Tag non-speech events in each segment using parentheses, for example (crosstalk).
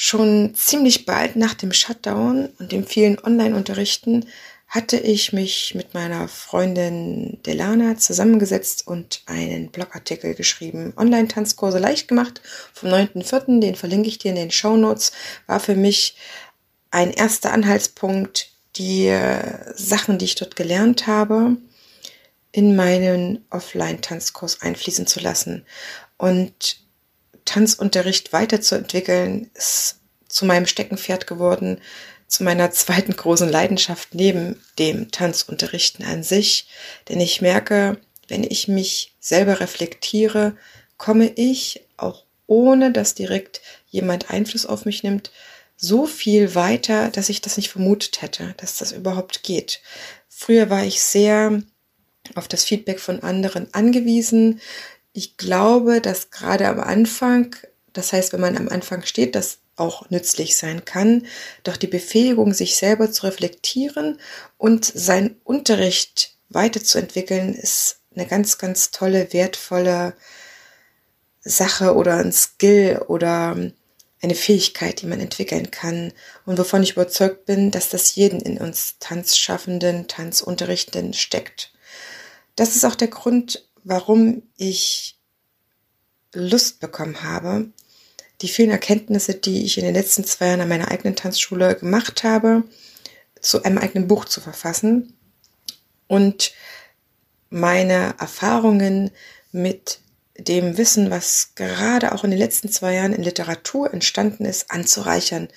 Schon ziemlich bald nach dem Shutdown und dem vielen Online-Unterrichten hatte ich mich mit meiner Freundin Delana zusammengesetzt und einen Blogartikel geschrieben. Online-Tanzkurse leicht gemacht vom 9.4., den verlinke ich dir in den Show Notes, war für mich ein erster Anhaltspunkt, die Sachen, die ich dort gelernt habe, in meinen Offline-Tanzkurs einfließen zu lassen. Und Tanzunterricht weiterzuentwickeln, ist zu meinem Steckenpferd geworden, zu meiner zweiten großen Leidenschaft neben dem Tanzunterrichten an sich. Denn ich merke, wenn ich mich selber reflektiere, komme ich, auch ohne dass direkt jemand Einfluss auf mich nimmt, so viel weiter, dass ich das nicht vermutet hätte, dass das überhaupt geht. Früher war ich sehr auf das Feedback von anderen angewiesen. Ich glaube, dass gerade am Anfang, das heißt, wenn man am Anfang steht, das auch nützlich sein kann, doch die Befähigung, sich selber zu reflektieren und seinen Unterricht weiterzuentwickeln, ist eine ganz, ganz tolle, wertvolle Sache oder ein Skill oder eine Fähigkeit, die man entwickeln kann und wovon ich überzeugt bin, dass das jeden in uns Tanzschaffenden, Tanzunterrichtenden steckt. Das ist auch der Grund, warum ich Lust bekommen habe, die vielen Erkenntnisse, die ich in den letzten zwei Jahren an meiner eigenen Tanzschule gemacht habe, zu einem eigenen Buch zu verfassen und meine Erfahrungen mit dem Wissen, was gerade auch in den letzten zwei Jahren in Literatur entstanden ist, anzureichern,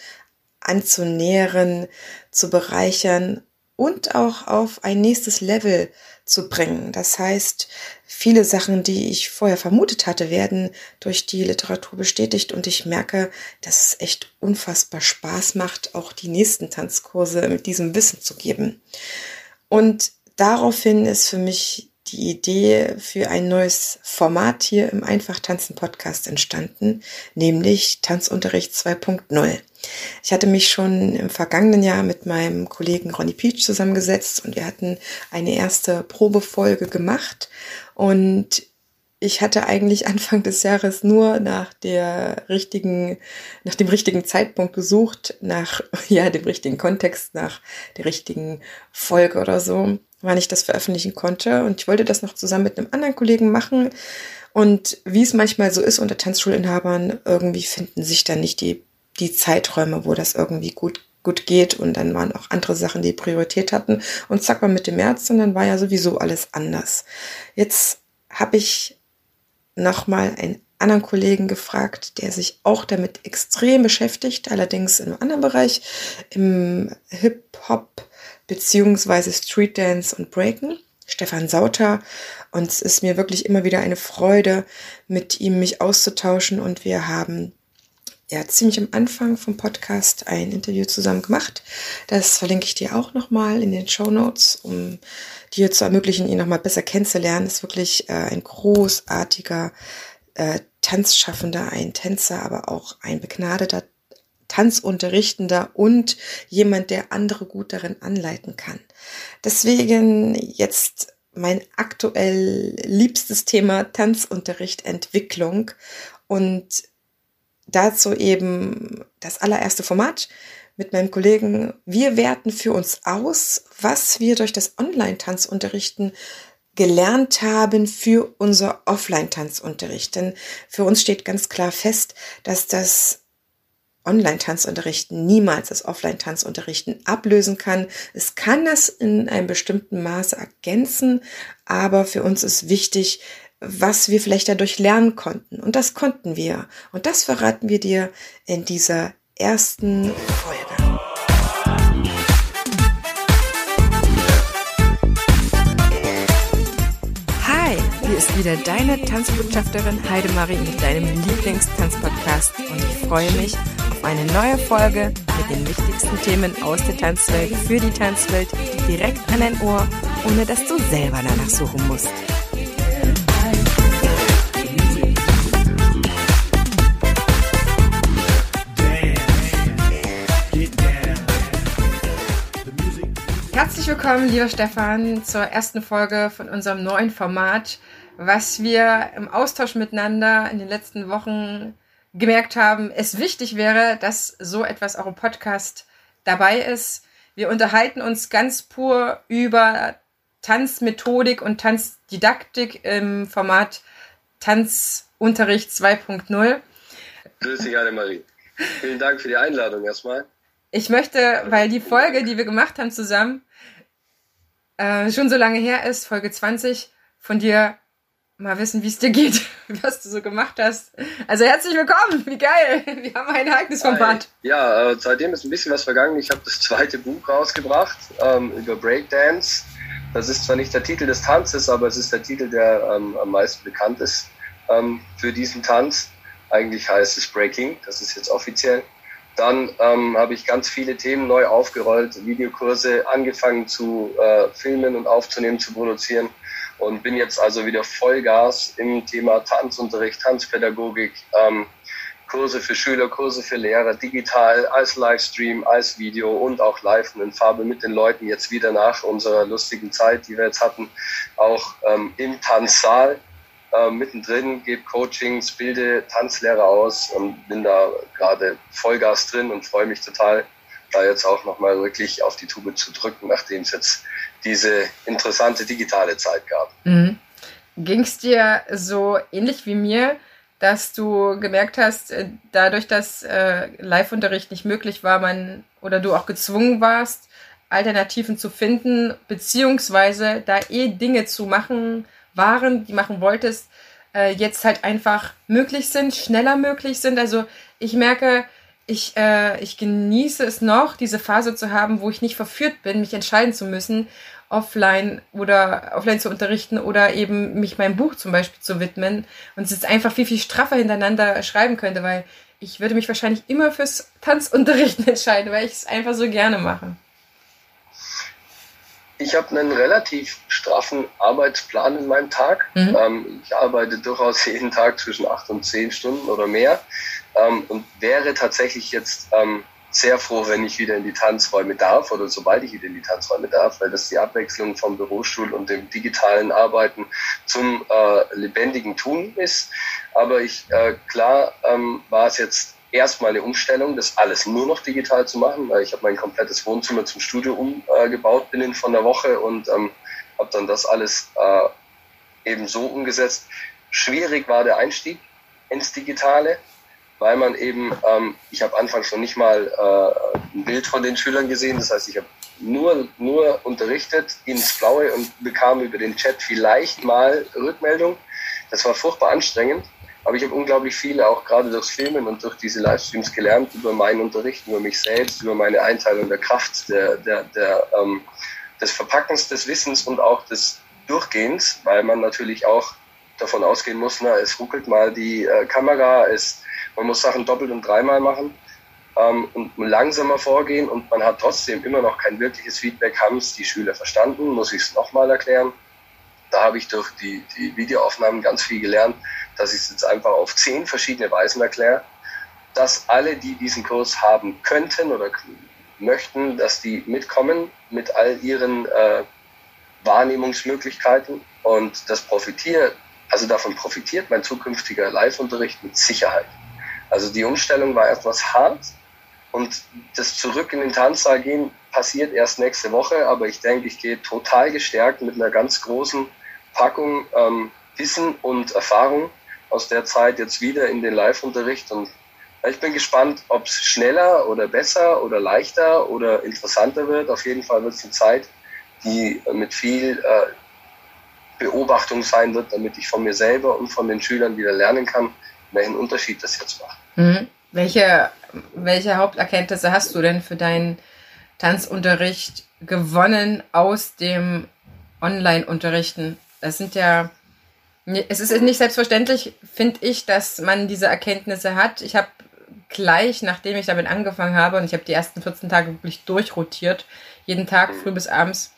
anzunähren, zu bereichern und auch auf ein nächstes Level zu bringen. Das heißt, viele Sachen, die ich vorher vermutet hatte, werden durch die Literatur bestätigt und ich merke, dass es echt unfassbar Spaß macht, auch die nächsten Tanzkurse mit diesem Wissen zu geben. Und daraufhin ist für mich die Idee für ein neues Format hier im Einfach Tanzen Podcast entstanden, nämlich Tanzunterricht 2.0. Ich hatte mich schon im vergangenen Jahr mit meinem Kollegen Ronny Peach zusammengesetzt und wir hatten eine erste Probefolge gemacht und ich hatte eigentlich (laughs) Anfang des Jahres nur nach der richtigen, nach dem richtigen Zeitpunkt gesucht, nach, (laughs) ja, dem richtigen Kontext, nach der richtigen Folge oder so, wann ich das veröffentlichen konnte. Und ich wollte das noch zusammen mit einem anderen Kollegen machen. Und wie es manchmal so ist unter Tanzschulinhabern, irgendwie finden sich dann nicht die die Zeiträume, wo das irgendwie gut gut geht und dann waren auch andere Sachen, die Priorität hatten und zack war mit dem März und dann war ja sowieso alles anders. Jetzt habe ich nochmal einen anderen Kollegen gefragt, der sich auch damit extrem beschäftigt, allerdings in einem anderen Bereich, im Hip-Hop beziehungsweise Street Dance und Breaken. Stefan Sauter. Und es ist mir wirklich immer wieder eine Freude, mit ihm mich auszutauschen. Und wir haben ja ziemlich am Anfang vom Podcast ein Interview zusammen gemacht. Das verlinke ich dir auch nochmal in den Show Notes, um dir zu ermöglichen, ihn nochmal besser kennenzulernen. Ist wirklich äh, ein großartiger äh, Tanzschaffender, ein Tänzer, aber auch ein begnadeter Tanzunterrichtender und jemand, der andere gut darin anleiten kann. Deswegen jetzt mein aktuell liebstes Thema Tanzunterricht, Entwicklung und dazu eben das allererste Format mit meinem Kollegen. Wir werten für uns aus, was wir durch das Online-Tanzunterrichten gelernt haben für unser Offline-Tanzunterricht. Denn für uns steht ganz klar fest, dass das Online-Tanzunterrichten niemals das Offline-Tanzunterrichten ablösen kann. Es kann es in einem bestimmten Maße ergänzen, aber für uns ist wichtig, was wir vielleicht dadurch lernen konnten. Und das konnten wir. Und das verraten wir dir in dieser ersten Folge. Hi, hier ist wieder deine Tanzbotschafterin Heidemarie mit deinem Lieblingstanzpodcast. Und ich freue mich auf eine neue Folge mit den wichtigsten Themen aus der Tanzwelt für die Tanzwelt direkt an dein Ohr, ohne dass du selber danach suchen musst. Herzlich willkommen, lieber Stefan, zur ersten Folge von unserem neuen Format, was wir im Austausch miteinander in den letzten Wochen gemerkt haben, es wichtig wäre, dass so etwas auch im Podcast dabei ist. Wir unterhalten uns ganz pur über Tanzmethodik und Tanzdidaktik im Format Tanzunterricht 2.0. Grüß dich, Annemarie. Vielen Dank für die Einladung erstmal. Ich möchte, weil die Folge, die wir gemacht haben zusammen, äh, schon so lange her ist, Folge 20, von dir mal wissen, wie es dir geht, (laughs) was du so gemacht hast. Also herzlich willkommen, wie geil. Wir haben ein Ereignisformat. Ja, äh, seitdem ist ein bisschen was vergangen. Ich habe das zweite Buch rausgebracht ähm, über Breakdance. Das ist zwar nicht der Titel des Tanzes, aber es ist der Titel, der ähm, am meisten bekannt ist ähm, für diesen Tanz. Eigentlich heißt es Breaking, das ist jetzt offiziell. Dann ähm, habe ich ganz viele Themen neu aufgerollt, Videokurse angefangen zu äh, filmen und aufzunehmen, zu produzieren und bin jetzt also wieder Vollgas im Thema Tanzunterricht, Tanzpädagogik, ähm, Kurse für Schüler, Kurse für Lehrer, digital, als Livestream, als Video und auch live und in Farbe mit den Leuten jetzt wieder nach unserer lustigen Zeit, die wir jetzt hatten, auch ähm, im Tanzsaal. Äh, mittendrin, gebe Coachings, bilde Tanzlehrer aus und bin da gerade Vollgas drin und freue mich total, da jetzt auch nochmal wirklich auf die Tube zu drücken, nachdem es jetzt diese interessante digitale Zeit gab. Mhm. Ging es dir so ähnlich wie mir, dass du gemerkt hast, äh, dadurch, dass äh, Live-Unterricht nicht möglich war, man oder du auch gezwungen warst, Alternativen zu finden, beziehungsweise da eh Dinge zu machen waren, die machen wolltest, äh, jetzt halt einfach möglich sind, schneller möglich sind. Also ich merke, ich, äh, ich genieße es noch, diese Phase zu haben, wo ich nicht verführt bin, mich entscheiden zu müssen, offline oder offline zu unterrichten oder eben mich meinem Buch zum Beispiel zu widmen und es ist einfach viel, viel straffer hintereinander schreiben könnte, weil ich würde mich wahrscheinlich immer fürs Tanzunterrichten (laughs) entscheiden, weil ich es einfach so gerne mache. Ich habe einen relativ straffen Arbeitsplan in meinem Tag. Mhm. Ähm, ich arbeite durchaus (laughs) jeden Tag zwischen acht und zehn Stunden oder mehr ähm, und wäre tatsächlich jetzt ähm, sehr froh, wenn ich wieder in die Tanzräume darf oder sobald ich wieder in die Tanzräume darf, weil das die Abwechslung vom Bürostuhl und dem digitalen Arbeiten zum äh, lebendigen Tun ist. Aber ich, äh, klar ähm, war es jetzt erstmal eine Umstellung, das alles nur noch digital zu machen, weil ich habe mein komplettes Wohnzimmer zum Studio umgebaut äh, binnen von der Woche und ähm, habe dann das alles äh, eben so umgesetzt. Schwierig war der Einstieg ins Digitale weil man eben, ähm, ich habe anfangs noch nicht mal äh, ein Bild von den Schülern gesehen, das heißt, ich habe nur, nur unterrichtet ins Blaue und bekam über den Chat vielleicht mal Rückmeldung. Das war furchtbar anstrengend, aber ich habe unglaublich viele, auch gerade durchs Filmen und durch diese Livestreams gelernt, über meinen Unterricht, über mich selbst, über meine Einteilung der Kraft, der, der, der, ähm, des Verpackens des Wissens und auch des Durchgehens, weil man natürlich auch davon ausgehen muss, na, es ruckelt mal die äh, Kamera, es man muss Sachen doppelt und dreimal machen ähm, und langsamer vorgehen und man hat trotzdem immer noch kein wirkliches Feedback. Haben es die Schüler verstanden? Muss ich es nochmal erklären? Da habe ich durch die, die Videoaufnahmen ganz viel gelernt, dass ich es jetzt einfach auf zehn verschiedene Weisen erkläre, dass alle, die diesen Kurs haben könnten oder möchten, dass die mitkommen mit all ihren äh, Wahrnehmungsmöglichkeiten und das profitiert, also davon profitiert mein zukünftiger Live-Unterricht mit Sicherheit. Also die Umstellung war etwas hart und das Zurück in den Tanzsaal gehen passiert erst nächste Woche, aber ich denke, ich gehe total gestärkt mit einer ganz großen Packung ähm, Wissen und Erfahrung aus der Zeit jetzt wieder in den Live-Unterricht und ich bin gespannt, ob es schneller oder besser oder leichter oder interessanter wird. Auf jeden Fall wird es eine Zeit, die mit viel äh, Beobachtung sein wird, damit ich von mir selber und von den Schülern wieder lernen kann, welchen Unterschied das jetzt macht. Mhm. Welche, welche Haupterkenntnisse hast du denn für deinen Tanzunterricht gewonnen aus dem Online-Unterrichten? Das sind ja, es ist nicht selbstverständlich, finde ich, dass man diese Erkenntnisse hat. Ich habe gleich, nachdem ich damit angefangen habe, und ich habe die ersten 14 Tage wirklich durchrotiert, jeden Tag früh bis abends,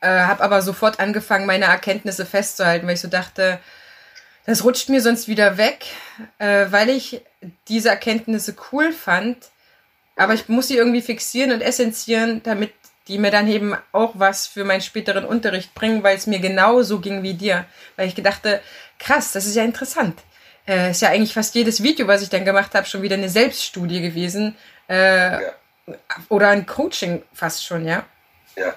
äh, habe aber sofort angefangen, meine Erkenntnisse festzuhalten, weil ich so dachte, das rutscht mir sonst wieder weg, äh, weil ich diese Erkenntnisse cool fand. Aber ich muss sie irgendwie fixieren und essenzieren, damit die mir dann eben auch was für meinen späteren Unterricht bringen, weil es mir genauso ging wie dir. Weil ich gedachte, krass, das ist ja interessant. Äh, ist ja eigentlich fast jedes Video, was ich dann gemacht habe, schon wieder eine Selbststudie gewesen. Äh, ja. Oder ein Coaching fast schon, ja? Ja.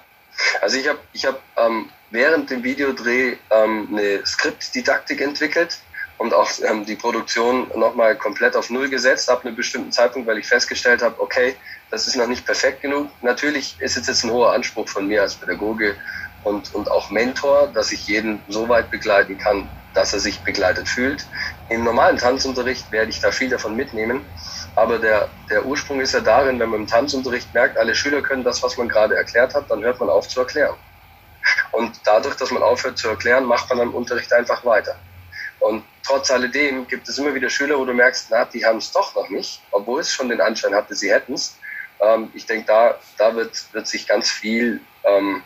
Also ich habe ich hab, ähm, während dem Videodreh ähm, eine Skriptdidaktik entwickelt und auch ähm, die Produktion nochmal komplett auf Null gesetzt ab einem bestimmten Zeitpunkt, weil ich festgestellt habe, okay, das ist noch nicht perfekt genug. Natürlich ist es jetzt ein hoher Anspruch von mir als Pädagoge und, und auch Mentor, dass ich jeden so weit begleiten kann, dass er sich begleitet fühlt. Im normalen Tanzunterricht werde ich da viel davon mitnehmen. Aber der, der Ursprung ist ja darin, wenn man im Tanzunterricht merkt, alle Schüler können das, was man gerade erklärt hat, dann hört man auf zu erklären. Und dadurch, dass man aufhört zu erklären, macht man im Unterricht einfach weiter. Und trotz alledem gibt es immer wieder Schüler, wo du merkst, na, die haben es doch noch nicht, obwohl es schon den Anschein hatte, sie hätten es. Ähm, ich denke, da, da wird, wird sich ganz viel ähm,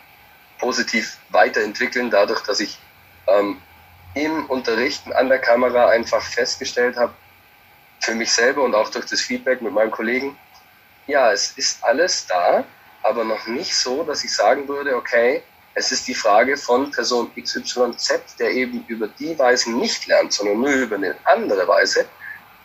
positiv weiterentwickeln, dadurch, dass ich ähm, im Unterrichten an der Kamera einfach festgestellt habe, für mich selber und auch durch das Feedback mit meinen Kollegen, ja, es ist alles da, aber noch nicht so, dass ich sagen würde, okay, es ist die Frage von Person XYZ, der eben über die Weise nicht lernt, sondern nur über eine andere Weise,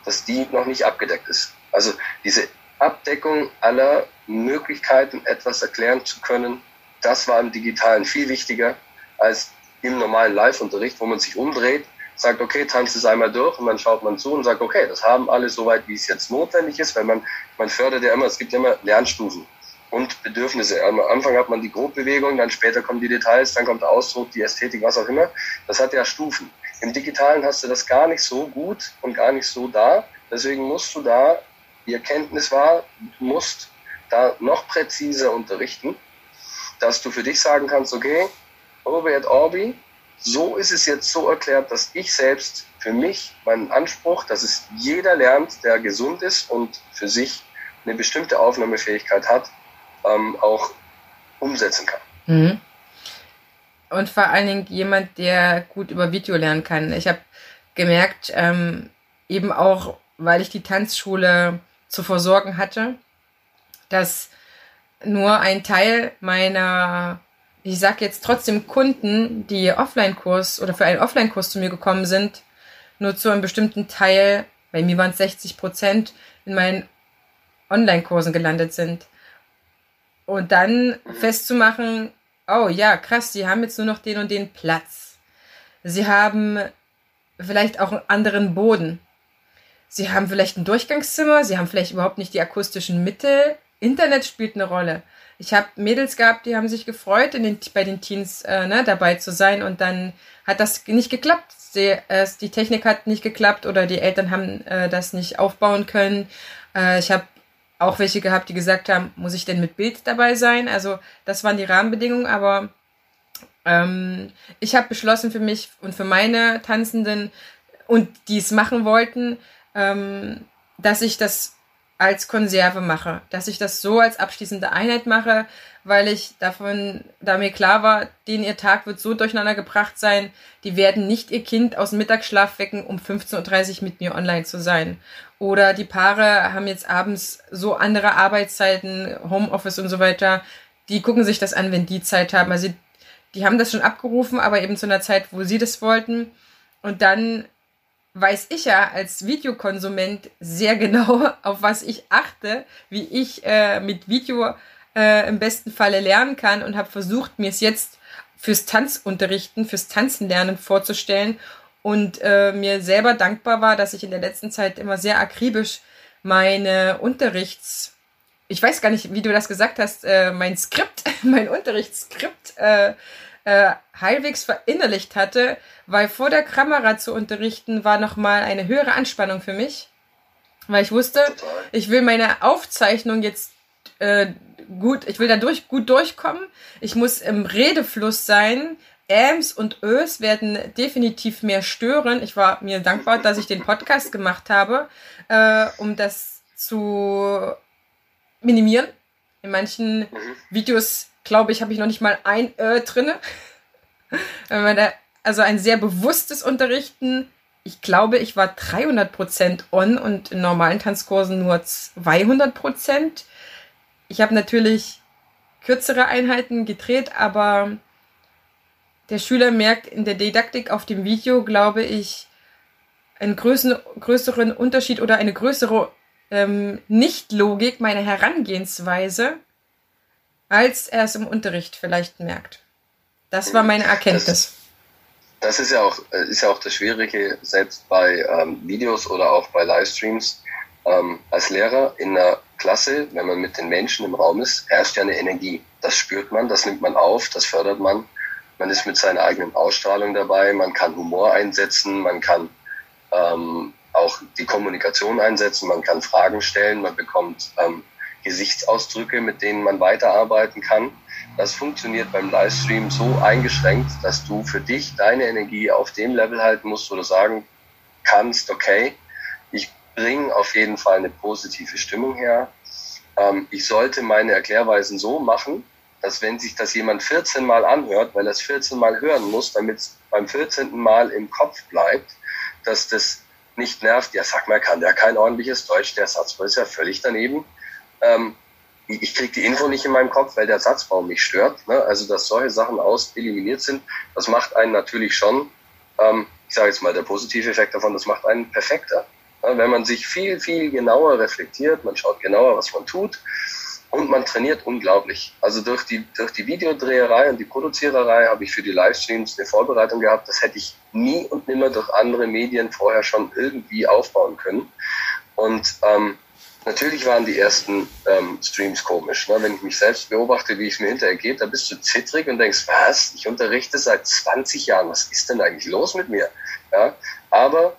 dass die noch nicht abgedeckt ist. Also diese Abdeckung aller Möglichkeiten, etwas erklären zu können, das war im Digitalen viel wichtiger als im normalen Live-Unterricht, wo man sich umdreht, sagt, okay, tanzt es einmal durch und dann schaut man zu und sagt, okay, das haben alle soweit, wie es jetzt notwendig ist, weil man, man fördert ja immer, es gibt ja immer Lernstufen und Bedürfnisse. Am Anfang hat man die Grobbewegung, dann später kommen die Details, dann kommt der Ausdruck, die Ästhetik, was auch immer. Das hat ja Stufen. Im Digitalen hast du das gar nicht so gut und gar nicht so da. Deswegen musst du da, die Erkenntnis war, du musst da noch präziser unterrichten, dass du für dich sagen kannst, okay, Orbi et Orbi, so ist es jetzt so erklärt, dass ich selbst für mich meinen Anspruch, dass es jeder lernt, der gesund ist und für sich eine bestimmte Aufnahmefähigkeit hat, ähm, auch umsetzen kann. Mhm. Und vor allen Dingen jemand, der gut über Video lernen kann. Ich habe gemerkt, ähm, eben auch, weil ich die Tanzschule zu versorgen hatte, dass nur ein Teil meiner, ich sag jetzt trotzdem Kunden, die Offline-Kurs oder für einen Offline-Kurs zu mir gekommen sind, nur zu einem bestimmten Teil, bei mir waren es 60 Prozent, in meinen Online-Kursen gelandet sind. Und dann festzumachen, oh ja, krass, sie haben jetzt nur noch den und den Platz. Sie haben vielleicht auch einen anderen Boden. Sie haben vielleicht ein Durchgangszimmer, sie haben vielleicht überhaupt nicht die akustischen Mittel. Internet spielt eine Rolle. Ich habe Mädels gehabt, die haben sich gefreut, in den, bei den Teens äh, ne, dabei zu sein und dann hat das nicht geklappt. Sie, äh, die Technik hat nicht geklappt oder die Eltern haben äh, das nicht aufbauen können. Äh, ich habe auch welche gehabt, die gesagt haben, muss ich denn mit Bild dabei sein? Also das waren die Rahmenbedingungen, aber ähm, ich habe beschlossen für mich und für meine Tanzenden und die es machen wollten, ähm, dass ich das als Konserve mache, dass ich das so als abschließende Einheit mache, weil ich davon, da mir klar war, denen ihr Tag wird so durcheinander gebracht sein, die werden nicht ihr Kind aus dem Mittagsschlaf wecken, um 15.30 Uhr mit mir online zu sein. Oder die Paare haben jetzt abends so andere Arbeitszeiten, Homeoffice und so weiter, die gucken sich das an, wenn die Zeit haben. Also die haben das schon abgerufen, aber eben zu einer Zeit, wo sie das wollten. Und dann weiß ich ja als Videokonsument sehr genau, (laughs) auf was ich achte, wie ich äh, mit Video äh, im besten Falle lernen kann und habe versucht, mir es jetzt fürs Tanzunterrichten, fürs Tanzen lernen vorzustellen und äh, mir selber dankbar war, dass ich in der letzten Zeit immer sehr akribisch meine Unterrichts, ich weiß gar nicht, wie du das gesagt hast, äh, mein Skript, (laughs) mein Unterrichtsskript äh, äh, halbwegs verinnerlicht hatte, weil vor der Kamera zu unterrichten war nochmal eine höhere Anspannung für mich, weil ich wusste, ich will meine Aufzeichnung jetzt äh, gut, ich will da durch, gut durchkommen, ich muss im Redefluss sein, Äms und Ös werden definitiv mehr stören. Ich war mir dankbar, dass ich den Podcast gemacht habe, äh, um das zu minimieren. In manchen mhm. Videos glaube ich, habe ich noch nicht mal ein äh drinne. also ein sehr bewusstes Unterrichten. Ich glaube, ich war 300% on und in normalen Tanzkursen nur 200%. Ich habe natürlich kürzere Einheiten gedreht, aber der Schüler merkt in der Didaktik auf dem Video, glaube ich, einen größeren, größeren Unterschied oder eine größere ähm, Nicht-Logik meiner Herangehensweise, als er es im Unterricht vielleicht merkt. Das war meine Erkenntnis. Das, das ist ja auch ist ja auch das Schwierige selbst bei ähm, Videos oder auch bei Livestreams ähm, als Lehrer in einer Klasse, wenn man mit den Menschen im Raum ist, herrscht ja eine Energie. Das spürt man, das nimmt man auf, das fördert man. Man ist mit seiner eigenen Ausstrahlung dabei, man kann Humor einsetzen, man kann ähm, auch die Kommunikation einsetzen, man kann Fragen stellen, man bekommt ähm, Gesichtsausdrücke, mit denen man weiterarbeiten kann. Das funktioniert beim Livestream so eingeschränkt, dass du für dich deine Energie auf dem Level halten musst, du sagen kannst, okay, ich bringe auf jeden Fall eine positive Stimmung her. Ähm, ich sollte meine Erklärweisen so machen, dass wenn sich das jemand 14 Mal anhört, weil er es 14 Mal hören muss, damit es beim 14. Mal im Kopf bleibt, dass das nicht nervt. Ja, sag mal, kann der kein ordentliches Deutsch? Der Satzbau ist ja völlig daneben. Ähm, ich kriege die Info nicht in meinem Kopf, weil der Satzbau mich stört. Ne? Also, dass solche Sachen aus eliminiert sind, das macht einen natürlich schon, ähm, ich sage jetzt mal, der positive Effekt davon, das macht einen perfekter. Ne? Wenn man sich viel, viel genauer reflektiert, man schaut genauer, was man tut und man trainiert unglaublich. Also durch die, durch die Videodreherei und die Produziererei habe ich für die Livestreams eine Vorbereitung gehabt. Das hätte ich nie und nimmer durch andere Medien vorher schon irgendwie aufbauen können. Und ähm, natürlich waren die ersten ähm, Streams komisch. Ne? Wenn ich mich selbst beobachte, wie es mir hinterher geht, da bist du zittrig und denkst, was? Ich unterrichte seit 20 Jahren. Was ist denn eigentlich los mit mir? Ja? Aber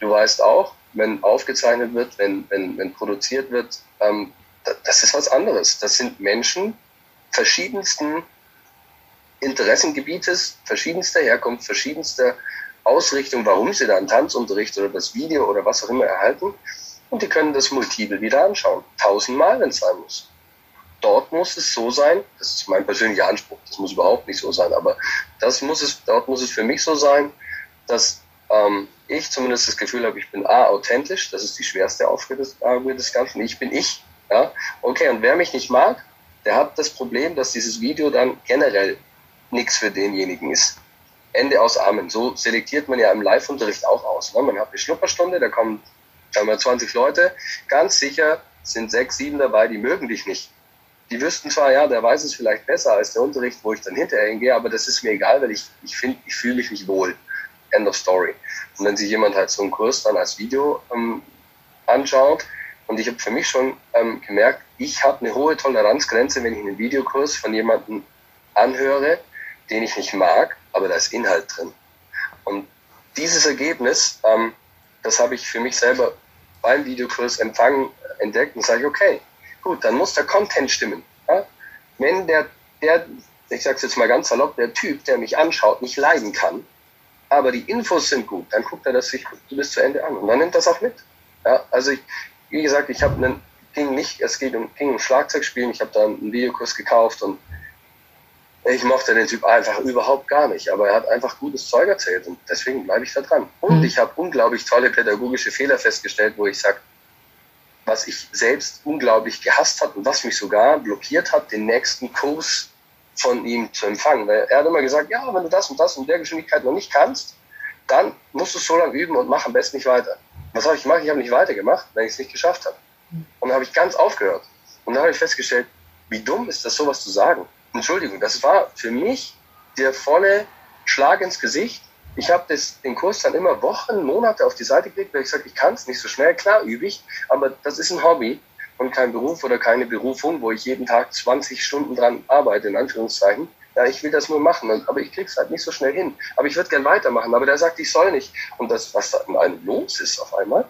du weißt auch, wenn aufgezeichnet wird, wenn, wenn, wenn produziert wird, ähm, das ist was anderes. Das sind Menschen verschiedensten Interessengebietes, verschiedenster Herkunft, verschiedenster Ausrichtung, warum sie da einen Tanzunterricht oder das Video oder was auch immer erhalten. Und die können das multiple wieder anschauen. Tausendmal, wenn es sein muss. Dort muss es so sein, das ist mein persönlicher Anspruch, das muss überhaupt nicht so sein, aber das muss es, dort muss es für mich so sein, dass ähm, ich zumindest das Gefühl habe, ich bin A, authentisch, das ist die schwerste Aufgabe des, Ganzen, ich bin ich, ja? Okay, und wer mich nicht mag, der hat das Problem, dass dieses Video dann generell nichts für denjenigen ist. Ende aus Amen. So selektiert man ja im Live-Unterricht auch aus. Ne? Man hat eine Schnupperstunde, da kommen sagen wir 20 Leute. Ganz sicher sind sechs, sieben dabei, die mögen dich nicht. Die wüssten zwar, ja, der weiß es vielleicht besser als der Unterricht, wo ich dann hinterher hingehe, aber das ist mir egal, weil ich, ich ich fühle mich nicht wohl. End of story. Und wenn sich jemand halt so einen Kurs dann als Video ähm, anschaut, und ich habe für mich schon ähm, gemerkt, ich habe eine hohe Toleranzgrenze, wenn ich einen Videokurs von jemandem anhöre, den ich nicht mag, aber da ist Inhalt drin. Und dieses Ergebnis, ähm, das habe ich für mich selber beim Videokurs empfangen, entdeckt und sage okay, gut, dann muss der Content stimmen. Ja? Wenn der, der, ich sage es jetzt mal ganz salopp, der Typ, der mich anschaut, nicht leiden kann, aber die Infos sind gut, dann guckt er das sich bis zu Ende an und dann nimmt das auch mit. Ja? Also ich, wie gesagt, ich habe einen, ging nicht, es geht um, ging um Schlagzeugspielen, ich habe da einen Videokurs gekauft und ich mochte den Typ einfach überhaupt gar nicht, aber er hat einfach gutes Zeug erzählt und deswegen bleibe ich da dran. Und mhm. ich habe unglaublich tolle pädagogische Fehler festgestellt, wo ich sage, was ich selbst unglaublich gehasst hat und was mich sogar blockiert hat, den nächsten Kurs von ihm zu empfangen. Weil er hat immer gesagt, ja, wenn du das und das in der Geschwindigkeit noch nicht kannst, dann musst du es so lange üben und mach am besten nicht weiter. Was habe ich gemacht? Ich habe nicht weitergemacht, wenn ich es nicht geschafft habe. Und dann habe ich ganz aufgehört. Und dann habe ich festgestellt, wie dumm ist das, sowas zu sagen. Entschuldigung, das war für mich der volle Schlag ins Gesicht. Ich habe den Kurs dann immer Wochen, Monate auf die Seite gelegt, weil ich sage, ich kann es nicht so schnell, klar übe ich, aber das ist ein Hobby und kein Beruf oder keine Berufung, wo ich jeden Tag 20 Stunden dran arbeite, in Anführungszeichen. Ja, ich will das nur machen, aber ich krieg's halt nicht so schnell hin. Aber ich würde gern weitermachen, aber der sagt, ich soll nicht. Und das, was da in einem los ist auf einmal,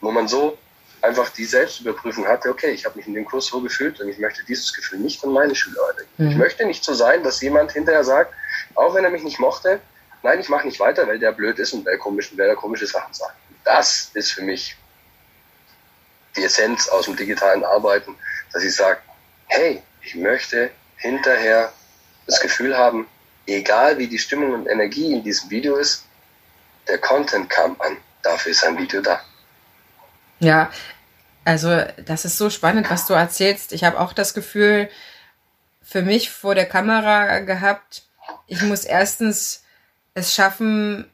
wo man so einfach die Selbstüberprüfung hatte, okay, ich habe mich in dem Kurs so gefühlt und ich möchte dieses Gefühl nicht an meine Schüler weitergeben. Mhm. Ich möchte nicht so sein, dass jemand hinterher sagt, auch wenn er mich nicht mochte, nein, ich mache nicht weiter, weil der blöd ist und der komisch, weil der komische Sachen sagt. Das ist für mich die Essenz aus dem digitalen Arbeiten, dass ich sage, hey, ich möchte hinterher das Gefühl haben, egal wie die Stimmung und Energie in diesem Video ist, der Content kam an. Dafür ist ein Video da. Ja, also das ist so spannend, was du erzählst. Ich habe auch das Gefühl, für mich vor der Kamera gehabt, ich muss erstens es schaffen,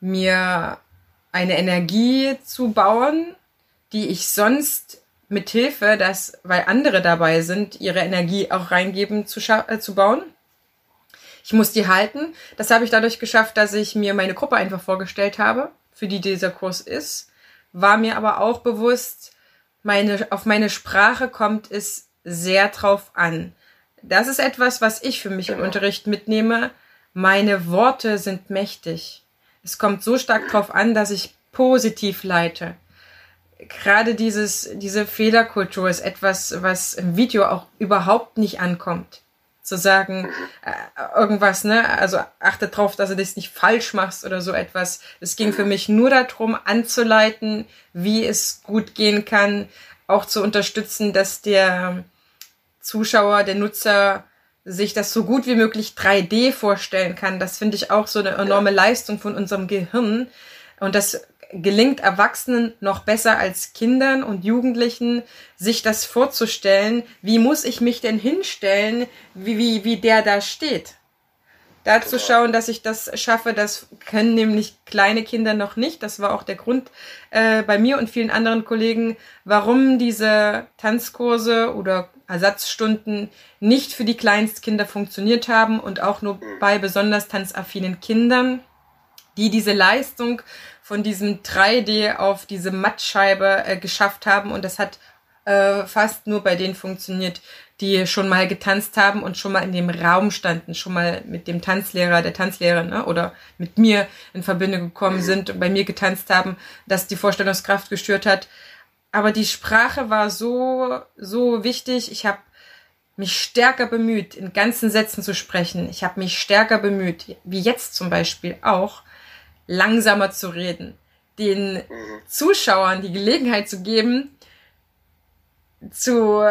mir eine Energie zu bauen, die ich sonst mit Hilfe, dass, weil andere dabei sind, ihre Energie auch reingeben, zu, äh, zu bauen. Ich muss die halten. Das habe ich dadurch geschafft, dass ich mir meine Gruppe einfach vorgestellt habe, für die dieser Kurs ist. War mir aber auch bewusst, meine, auf meine Sprache kommt es sehr drauf an. Das ist etwas, was ich für mich im Unterricht mitnehme. Meine Worte sind mächtig. Es kommt so stark drauf an, dass ich positiv leite gerade dieses, diese Fehlerkultur ist etwas, was im Video auch überhaupt nicht ankommt. Zu sagen, äh, irgendwas, ne, also achte drauf, dass du das nicht falsch machst oder so etwas. Es ging für mich nur darum, anzuleiten, wie es gut gehen kann, auch zu unterstützen, dass der Zuschauer, der Nutzer sich das so gut wie möglich 3D vorstellen kann. Das finde ich auch so eine enorme Leistung von unserem Gehirn. Und das gelingt Erwachsenen noch besser als Kindern und Jugendlichen, sich das vorzustellen, wie muss ich mich denn hinstellen, wie, wie, wie der da steht. Da zu schauen, dass ich das schaffe, das können nämlich kleine Kinder noch nicht. Das war auch der Grund äh, bei mir und vielen anderen Kollegen, warum diese Tanzkurse oder Ersatzstunden nicht für die Kleinstkinder funktioniert haben und auch nur mhm. bei besonders tanzaffinen Kindern, die diese Leistung von diesem 3D auf diese Mattscheibe äh, geschafft haben und das hat äh, fast nur bei denen funktioniert, die schon mal getanzt haben und schon mal in dem Raum standen, schon mal mit dem Tanzlehrer, der Tanzlehrerin ne, oder mit mir in Verbindung gekommen sind und bei mir getanzt haben, dass die Vorstellungskraft gestört hat. Aber die Sprache war so, so wichtig. Ich habe mich stärker bemüht, in ganzen Sätzen zu sprechen. Ich habe mich stärker bemüht, wie jetzt zum Beispiel auch, langsamer zu reden, den mhm. Zuschauern die Gelegenheit zu geben, zu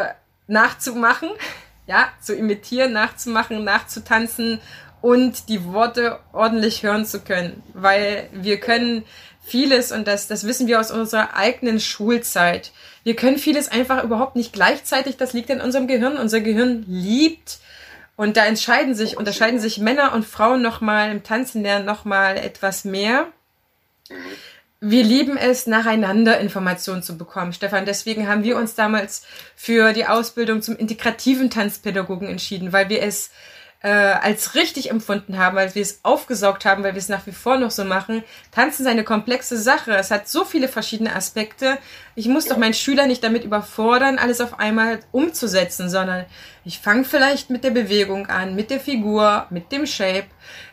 nachzumachen, (laughs) ja, zu imitieren, nachzumachen, nachzutanzen und die Worte ordentlich hören zu können, weil wir können vieles und das das wissen wir aus unserer eigenen Schulzeit. Wir können vieles einfach überhaupt nicht gleichzeitig, das liegt in unserem Gehirn. Unser Gehirn liebt und da entscheiden sich, unterscheiden sich Männer und Frauen nochmal im Tanzen lernen nochmal etwas mehr. Wir lieben es, nacheinander Informationen zu bekommen, Stefan. Deswegen haben wir uns damals für die Ausbildung zum integrativen Tanzpädagogen entschieden, weil wir es äh, als richtig empfunden haben, weil wir es aufgesaugt haben, weil wir es nach wie vor noch so machen. Tanzen ist eine komplexe Sache. Es hat so viele verschiedene Aspekte. Ich muss doch meinen Schüler nicht damit überfordern, alles auf einmal umzusetzen, sondern ich fange vielleicht mit der Bewegung an, mit der Figur, mit dem Shape.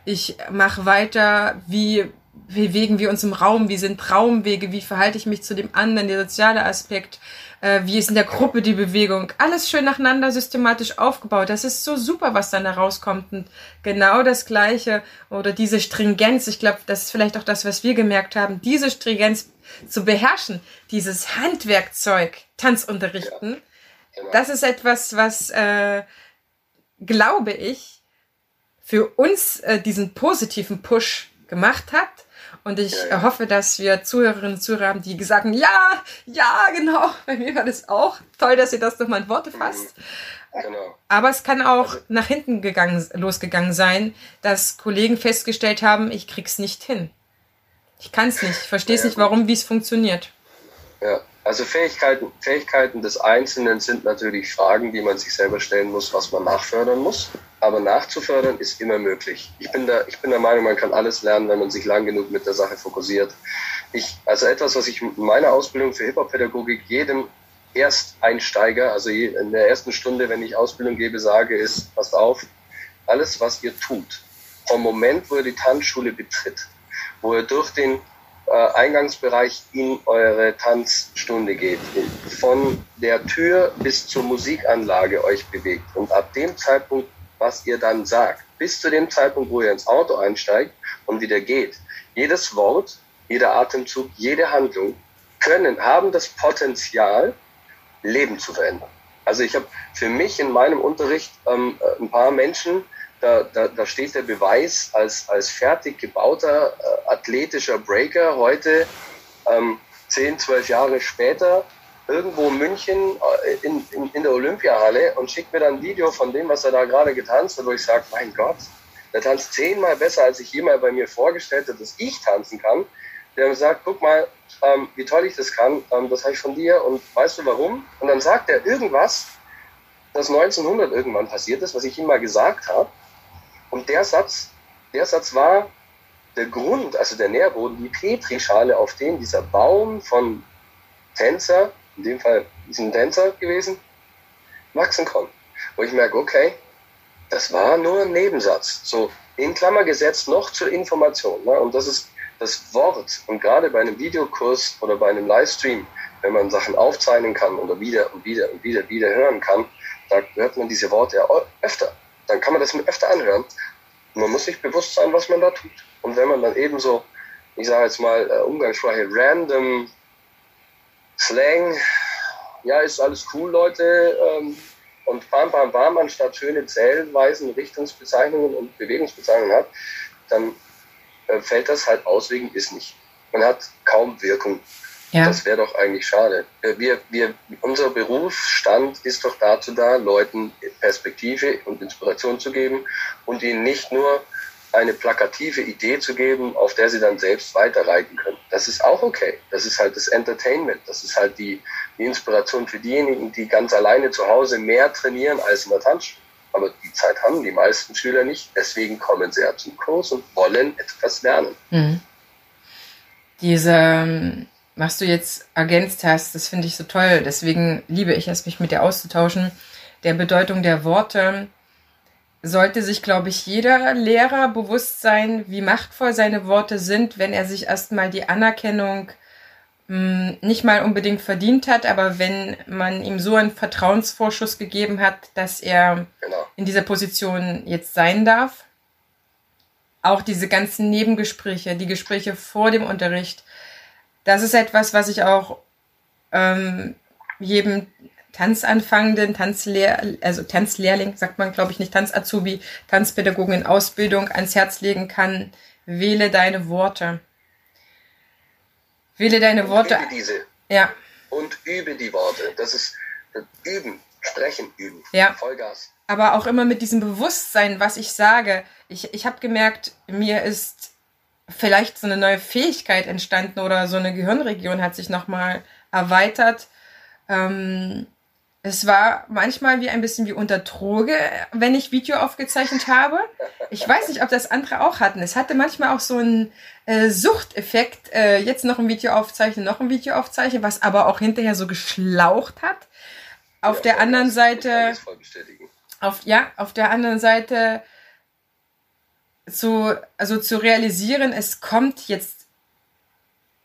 Ich mache weiter, wie bewegen wir uns im Raum, wie sind Traumwege, wie verhalte ich mich zu dem anderen, der soziale Aspekt, äh, wie ist in der Gruppe die Bewegung, alles schön nacheinander systematisch aufgebaut. Das ist so super, was dann da rauskommt. Und genau das Gleiche oder diese Stringenz, ich glaube, das ist vielleicht auch das, was wir gemerkt haben, diese Stringenz zu beherrschen, dieses Handwerkzeug, Tanzunterrichten, ja, genau. das ist etwas, was, äh, glaube ich, für uns äh, diesen positiven Push gemacht hat und ich ja, ja. hoffe, dass wir Zuhörerinnen und Zuhörer haben, die sagen, ja, ja, genau, (laughs) bei mir war das auch. Toll, dass ihr das nochmal in Worte mhm. fasst. Genau. Aber es kann auch also, nach hinten gegangen, losgegangen sein, dass Kollegen festgestellt haben, ich krieg's nicht hin. Ich kann es nicht, ich verstehe es ja, nicht, warum, wie es funktioniert. Ja, also Fähigkeiten, Fähigkeiten des Einzelnen sind natürlich Fragen, die man sich selber stellen muss, was man nachfördern muss. Aber nachzufördern ist immer möglich. Ich bin, der, ich bin der Meinung, man kann alles lernen, wenn man sich lang genug mit der Sache fokussiert. Ich, also etwas, was ich in meiner Ausbildung für Hip-Hop-Pädagogik jedem Ersteinsteiger, also in der ersten Stunde, wenn ich Ausbildung gebe, sage, ist, passt auf, alles, was ihr tut, vom Moment, wo ihr die Tanzschule betritt, wo ihr durch den äh, Eingangsbereich in eure Tanzstunde geht, von der Tür bis zur Musikanlage euch bewegt und ab dem Zeitpunkt, was ihr dann sagt, bis zu dem Zeitpunkt, wo ihr ins Auto einsteigt und wieder geht, jedes Wort, jeder Atemzug, jede Handlung können, haben das Potenzial, Leben zu verändern. Also ich habe für mich in meinem Unterricht ähm, ein paar Menschen, da, da, da steht der Beweis als, als fertig gebauter äh, athletischer Breaker. Heute, ähm, 10, 12 Jahre später, irgendwo in München äh, in, in, in der Olympiahalle und schickt mir dann ein Video von dem, was er da gerade getanzt hat, wo ich sage, mein Gott, der tanzt zehnmal besser, als ich jemals bei mir vorgestellt habe, dass ich tanzen kann. der sagt, guck mal, ähm, wie toll ich das kann, ähm, das habe ich von dir und weißt du warum? Und dann sagt er irgendwas, das 1900 irgendwann passiert ist, was ich ihm mal gesagt habe. Und der Satz, der Satz war der Grund, also der Nährboden, die Petrischale, auf dem dieser Baum von Tänzer, in dem Fall ist ein Tänzer gewesen, konnte. Wo ich merke, okay, das war nur ein Nebensatz. So in Klammer gesetzt noch zur Information. Ne? Und das ist das Wort. Und gerade bei einem Videokurs oder bei einem Livestream, wenn man Sachen aufzeichnen kann oder wieder und wieder und wieder wieder hören kann, da hört man diese Worte ja öfter. Dann kann man das öfter anhören. Man muss sich bewusst sein, was man da tut. Und wenn man dann eben so, ich sage jetzt mal, äh, Umgangssprache, random Slang, ja, ist alles cool, Leute, ähm, und bam, bam, bam, anstatt schöne Zählweisen, Richtungsbezeichnungen und Bewegungsbezeichnungen hat, dann äh, fällt das halt aus wegen ist nicht. Man hat kaum Wirkung. Ja. Das wäre doch eigentlich schade. Äh, wir, wir, unser Berufsstand ist doch dazu da, Leuten Perspektive und Inspiration zu geben und ihnen nicht nur eine plakative Idee zu geben, auf der sie dann selbst weiterreiten können. Das ist auch okay. Das ist halt das Entertainment. Das ist halt die, die Inspiration für diejenigen, die ganz alleine zu Hause mehr trainieren als in der Tanzschule. Aber die Zeit haben die meisten Schüler nicht. Deswegen kommen sie ja zum Kurs und wollen etwas lernen. Mhm. Diese, ähm, was du jetzt ergänzt hast, das finde ich so toll. Deswegen liebe ich es, mich mit dir auszutauschen. Der Bedeutung der Worte sollte sich, glaube ich, jeder Lehrer bewusst sein, wie machtvoll seine Worte sind, wenn er sich erstmal die Anerkennung mh, hm, nicht mal unbedingt verdient hat, aber wenn man ihm so einen Vertrauensvorschuss gegeben hat, dass er genau. in dieser Position jetzt sein darf. Auch diese ganzen Nebengespräche, die Gespräche vor dem Unterricht, das ist etwas, was ich auch ähm, jedem Tanzanfangenden, Tanzlehr, also Tanzlehrling, sagt man, glaube ich, nicht Tanzazubi, Tanzpädagogen in Ausbildung ans Herz legen kann. Wähle deine Worte. Wähle deine Worte. Übe diese. Ja. Und übe die Worte. Das ist Üben, Sprechen üben. Ja. Vollgas. Aber auch immer mit diesem Bewusstsein, was ich sage. Ich, ich habe gemerkt, mir ist vielleicht so eine neue Fähigkeit entstanden oder so eine Gehirnregion hat sich nochmal erweitert. Ähm, es war manchmal wie ein bisschen wie unter Droge, wenn ich Video aufgezeichnet habe. Ich weiß nicht, ob das andere auch hatten. Es hatte manchmal auch so einen äh, Suchteffekt, äh, jetzt noch ein Video aufzeichnen, noch ein Video aufzeichnen, was aber auch hinterher so geschlaucht hat. Auf ja, der anderen Seite, auf, ja, auf der anderen Seite zu, also zu realisieren, es kommt jetzt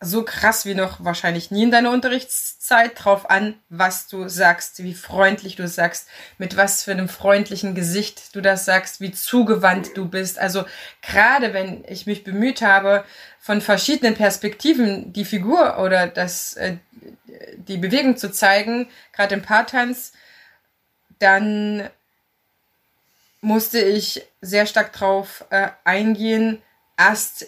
so krass wie noch wahrscheinlich nie in deiner Unterrichtszeit drauf an, was du sagst, wie freundlich du sagst, mit was für einem freundlichen Gesicht du das sagst, wie zugewandt du bist. Also gerade wenn ich mich bemüht habe, von verschiedenen Perspektiven die Figur oder das, äh, die Bewegung zu zeigen, gerade im Paartanz, dann musste ich sehr stark drauf äh, eingehen, erst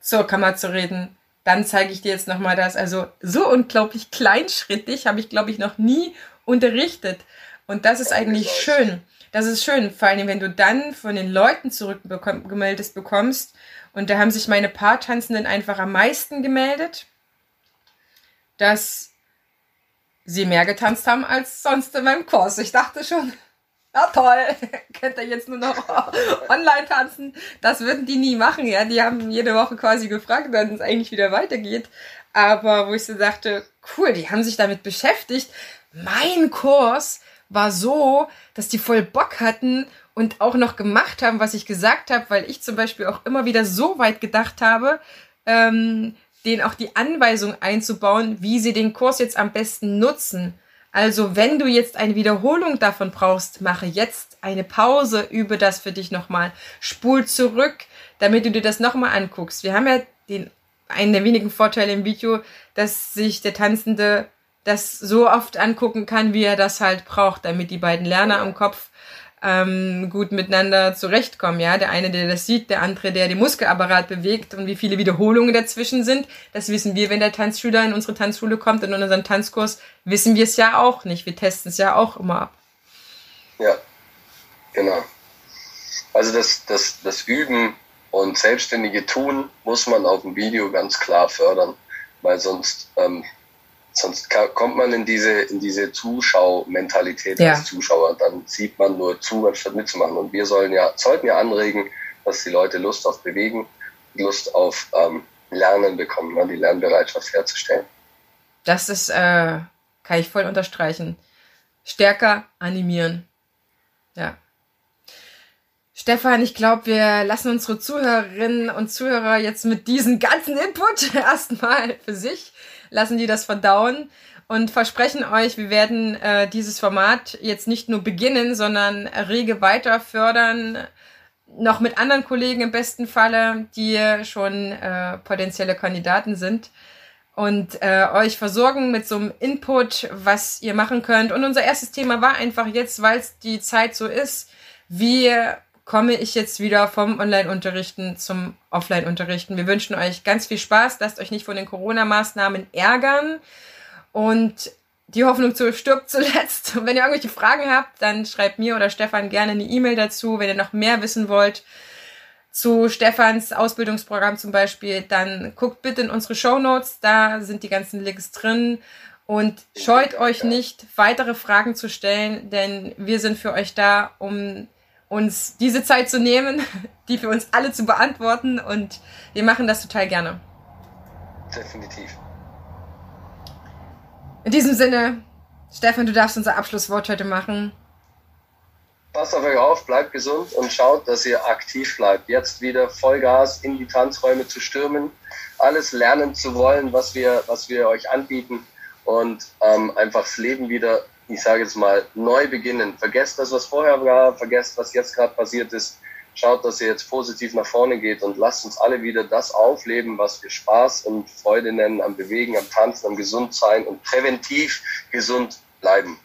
zur Kammer zu reden, dann zeige ich dir jetzt nochmal das. Also so unglaublich kleinschrittig habe ich, glaube ich, noch nie unterrichtet. Und das ist eigentlich schön. Das ist schön, vor allem wenn du dann von den Leuten zurückgemeldet bekommst. Und da haben sich meine Paartanzenden einfach am meisten gemeldet, dass sie mehr getanzt haben als sonst in meinem Kurs. Ich dachte schon, na toll, (laughs) könnt ihr jetzt nur noch (laughs) online tanzen. Das würden die nie machen, ja. Die haben jede Woche quasi gefragt, wenn es eigentlich wieder weitergeht. Aber wo ich so dachte, cool, die haben sich damit beschäftigt. Mein Kurs war so, dass die voll Bock hatten und auch noch gemacht haben, was ich gesagt habe, weil ich zum Beispiel auch immer wieder so weit gedacht habe, ähm, denen auch die Anweisung einzubauen, wie sie den Kurs jetzt am besten nutzen. Also wenn du jetzt eine Wiederholung davon brauchst, mache jetzt eine Pause, übe das für dich nochmal, spul zurück, damit du dir das nochmal anguckst. Wir haben ja den, einen der wenigen Vorteile im Video, dass sich der Tanzende das so oft angucken kann, wie er das halt braucht, damit die beiden Lerner im Kopf ähm, gut miteinander zurechtkommen. Ja, der eine, der das sieht, der andere, der den Muskelapparat bewegt und wie viele Wiederholungen dazwischen sind. Das wissen wir, wenn der Tanzschüler in unsere Tanzschule kommt, in unseren Tanzkurs, wissen wir es ja auch nicht. Wir testen es ja auch immer ab. Ja, genau. Also das, das, das Üben Und selbstständige Tun muss man auf dem Video ganz klar fördern, weil sonst, ähm, sonst kommt man in diese, in diese Zuschaumentalität ja. als Zuschauer. Dann sieht man nur zu, anstatt mitzumachen. Und wir sollen ja, sollten ja anregen, dass die Leute Lust auf Bewegen, Lust auf ähm, Lernen bekommen, ne, die Lernbereitschaft herzustellen. Das ist, äh, kann ich voll unterstreichen. Stärker animieren. Ja. Stefan, ich glaube, wir lassen unsere Zuhörerinnen und Zuhörer jetzt mit diesem ganzen Input (laughs) erstmal für sich, lassen die das verdauen und versprechen euch, wir werden äh, dieses Format jetzt nicht nur beginnen, sondern rege weiter fördern, noch mit anderen Kollegen im besten Falle, die schon äh, potenzielle Kandidaten sind und äh, euch versorgen mit so einem Input, was ihr machen könnt. Und unser erstes Thema war einfach jetzt, weil es die Zeit so ist, wie komme ich jetzt wieder vom Online-Unterrichten zum Offline-Unterrichten. Wir wünschen euch ganz viel Spaß, lasst euch nicht von den Corona-Maßnahmen ärgern und die Hoffnung zu stirbt zuletzt. Und wenn ihr irgendwelche Fragen habt, dann schreibt mir oder Stefan gerne eine E-Mail dazu. Wenn ihr noch mehr wissen wollt, zu Stefans Ausbildungsprogramm zum Beispiel, dann guckt bitte in unsere Show Notes, da sind die ganzen Links drin und scheut euch nicht, weitere Fragen zu stellen, denn wir sind für euch da, um uns diese Zeit zu nehmen, (laughs) die für uns alle zu beantworten und wir machen das total gerne. Definitiv. In diesem Sinne, Stefan, du darfst unser Abschlusswort heute machen. Passt auf euch auf, bleibt gesund und schaut, dass ihr aktiv bleibt. Jetzt wieder Vollgas in die Tanzräume zu stürmen, alles lernen zu wollen, was wir, was wir euch anbieten und ähm, einfach das Leben wieder, ich sage jetzt mal, neu beginnen. Vergesst das, was vorher war, vergesst, was jetzt gerade passiert ist. Schaut, dass ihr jetzt positiv nach vorne geht und lasst uns alle wieder das aufleben, was wir Spaß und Freude nennen am Bewegen, am Tanzen, am Gesundsein und präventiv gesund bleiben.